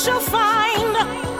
Shall find.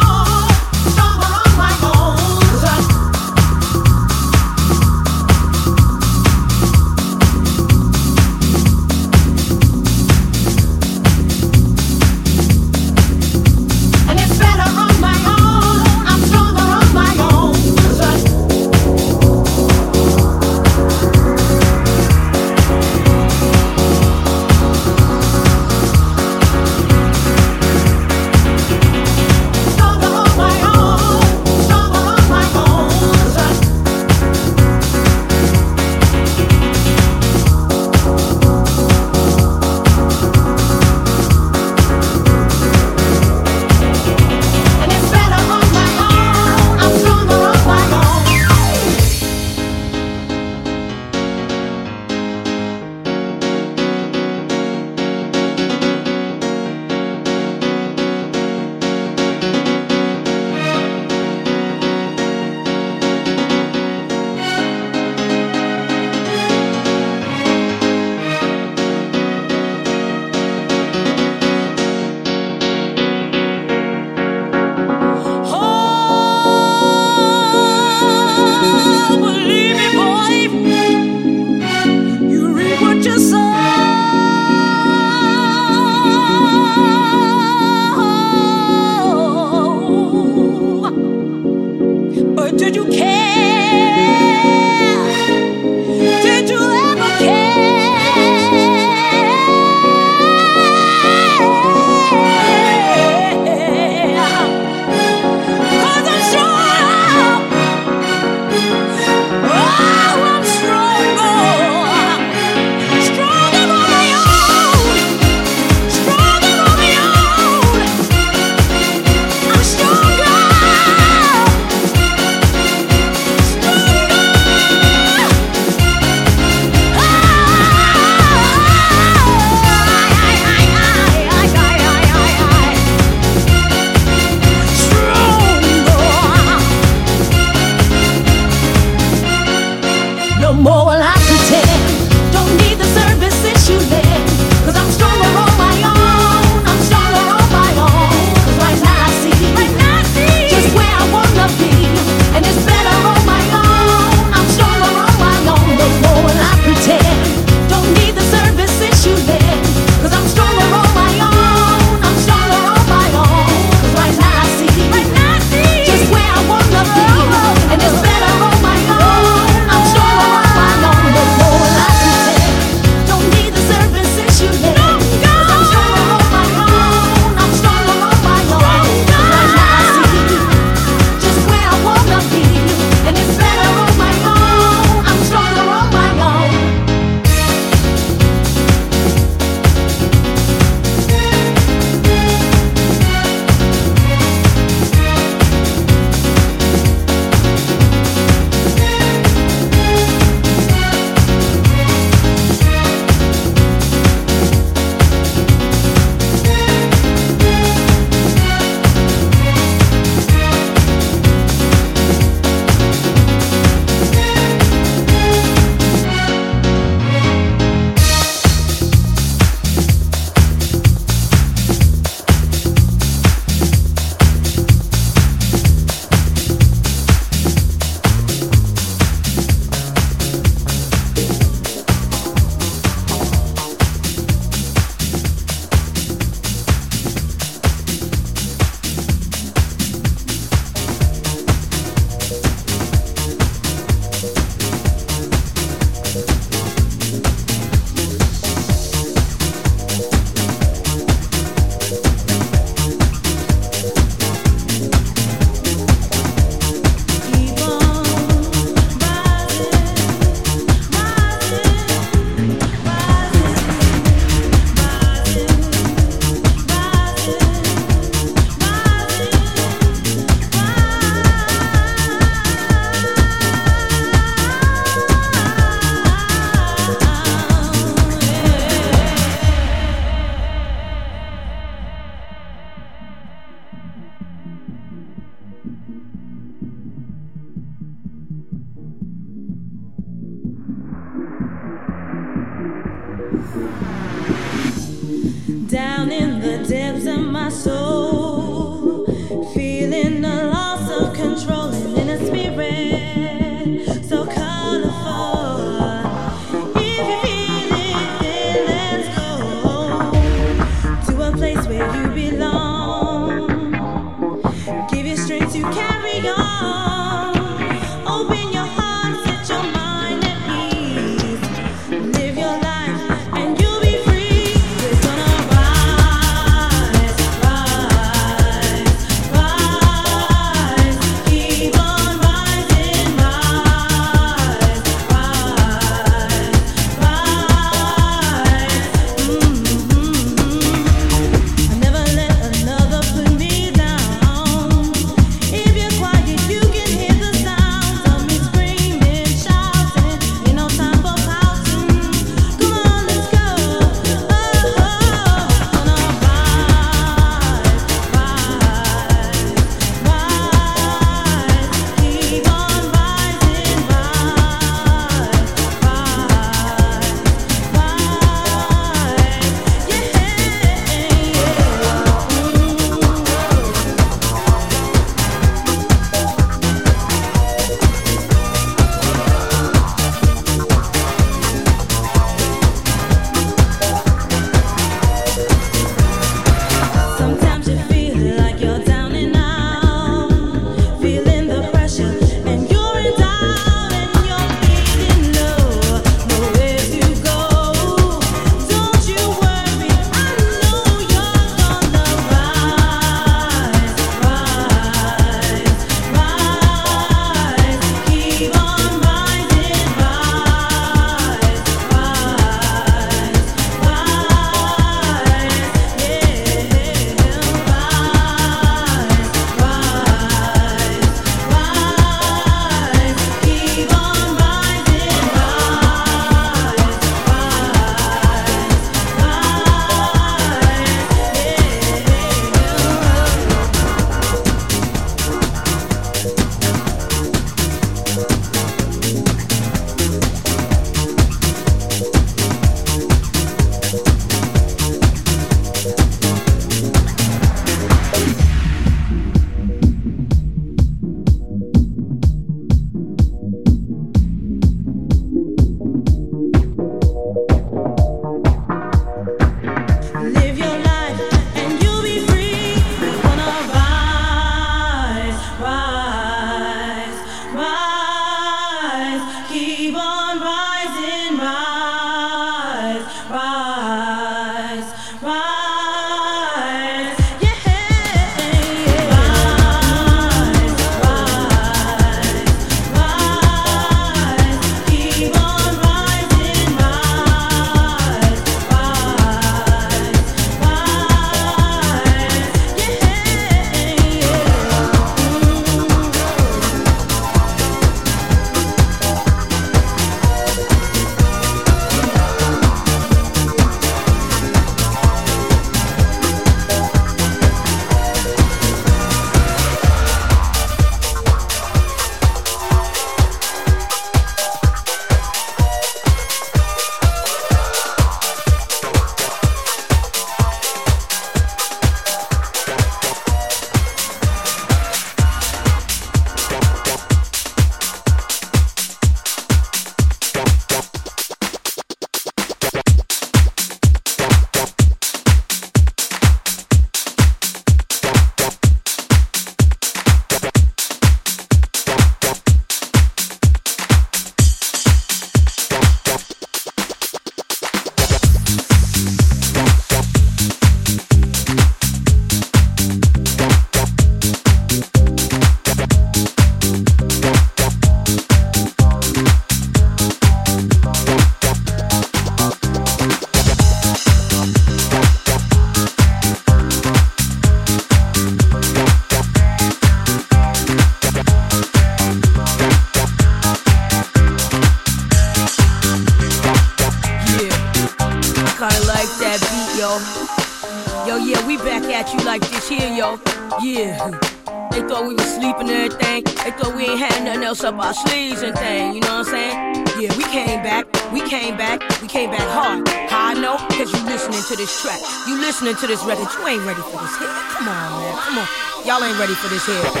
Listening to this record, you ain't ready for this hit. Come on, man. Come on. Y'all ain't ready for this hit.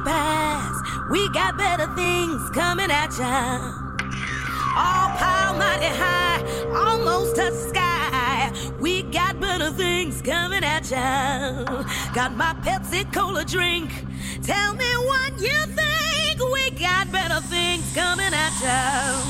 The past. We got better things coming at ya. All power mighty high, almost touch the sky. We got better things coming at ya. Got my Pepsi Cola drink. Tell me what you think. We got better things coming at ya.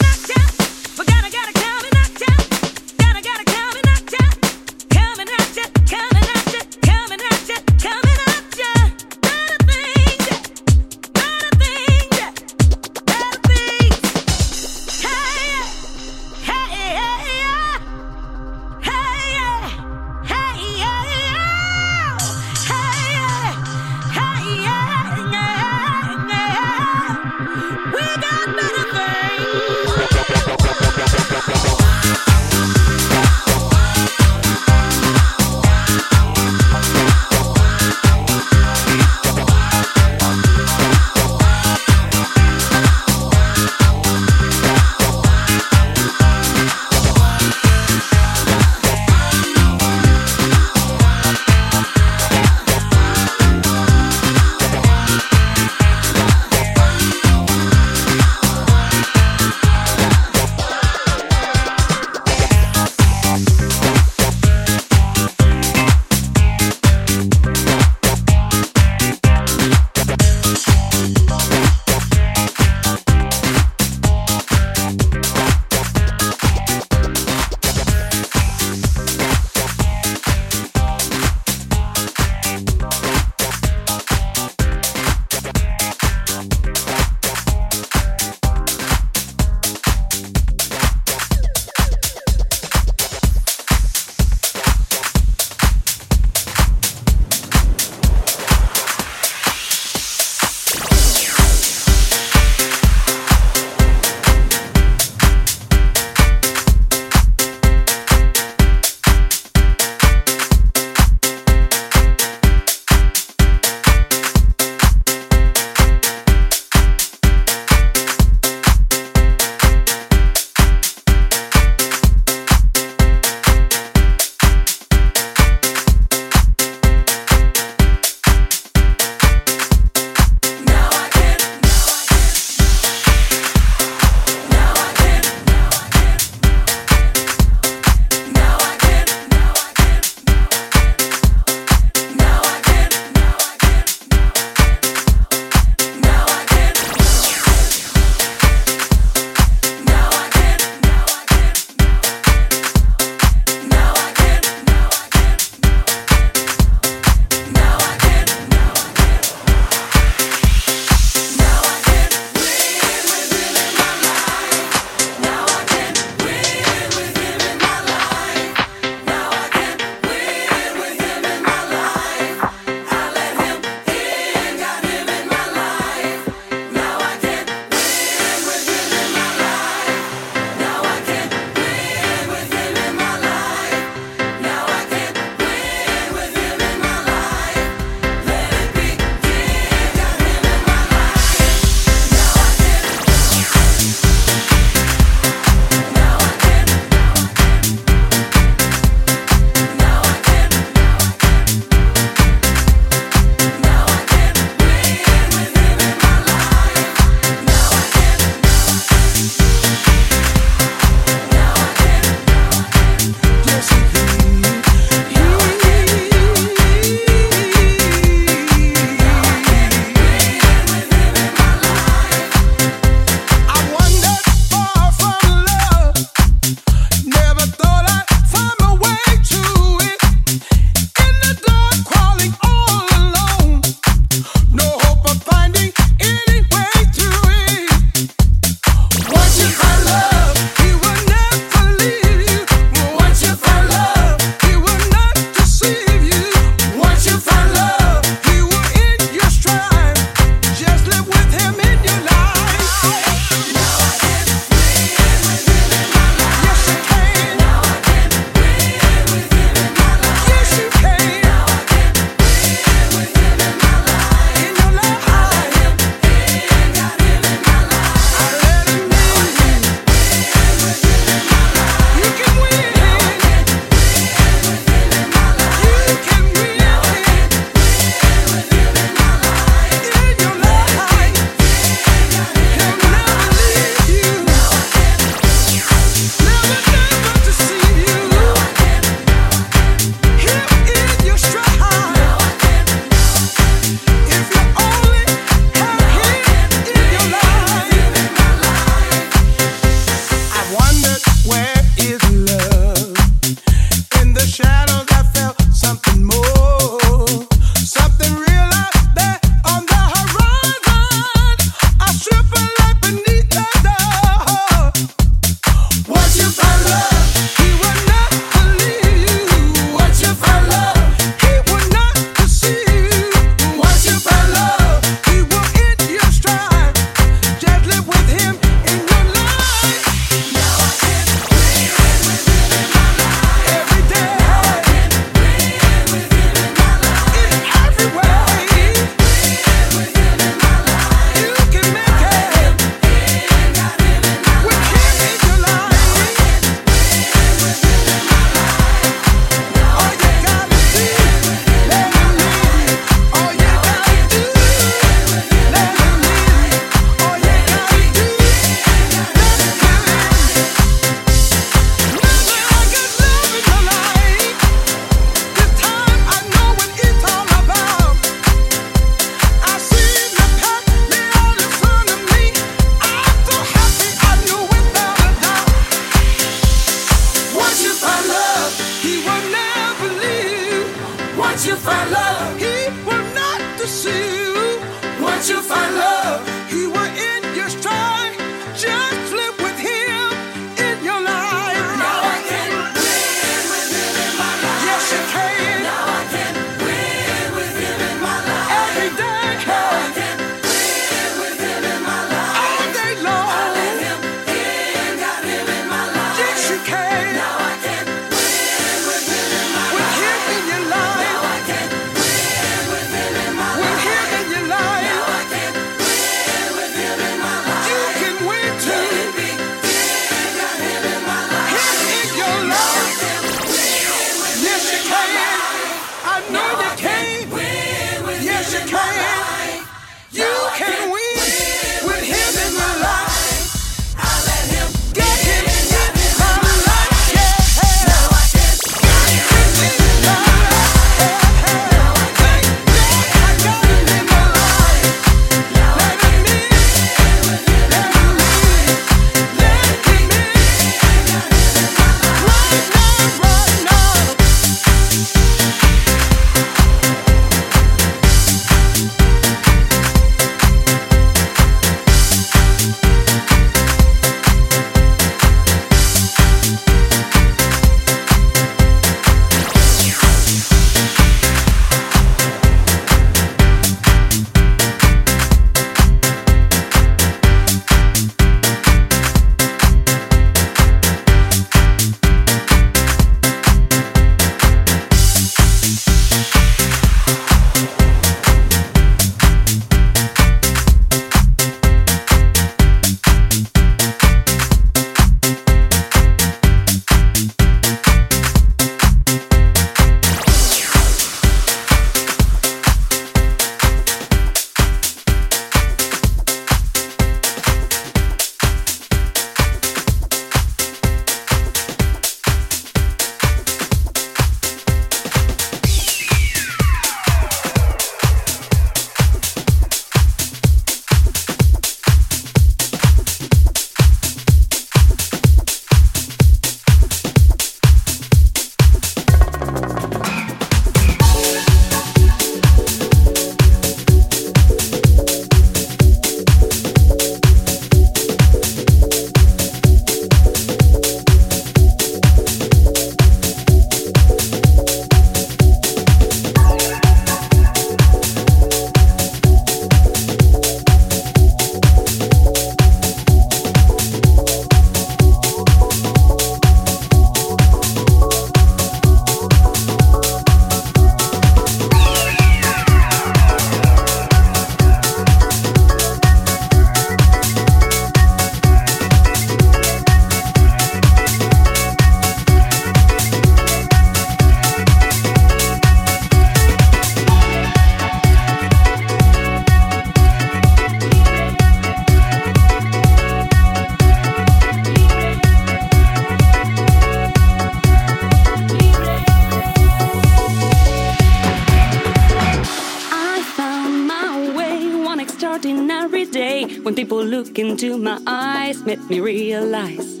Look into my eyes made me realize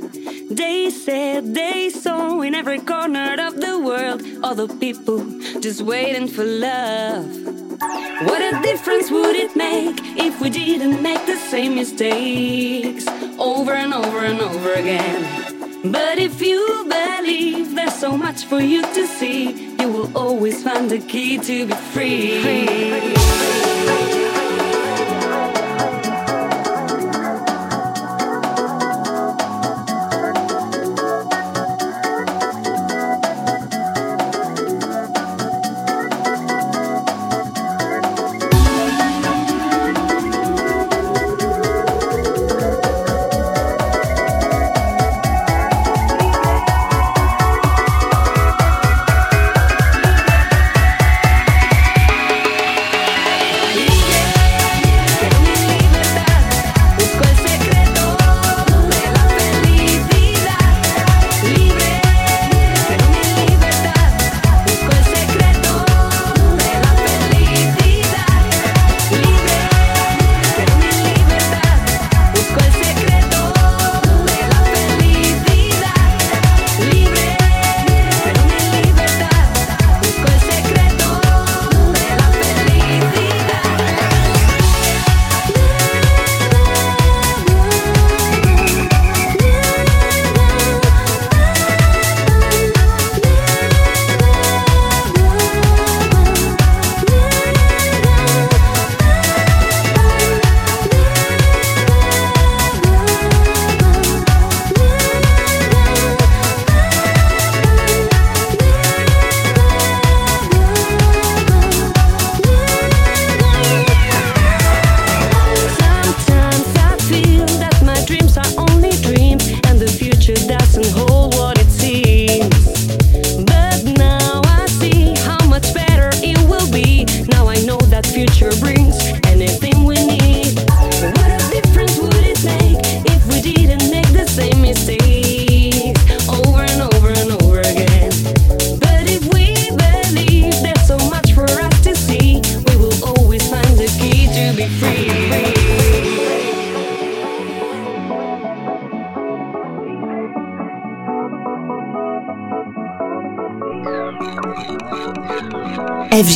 they said they saw in every corner of the world all the people just waiting for love. What a difference would it make if we didn't make the same mistakes over and over and over again? But if you believe there's so much for you to see, you will always find the key to be free. free.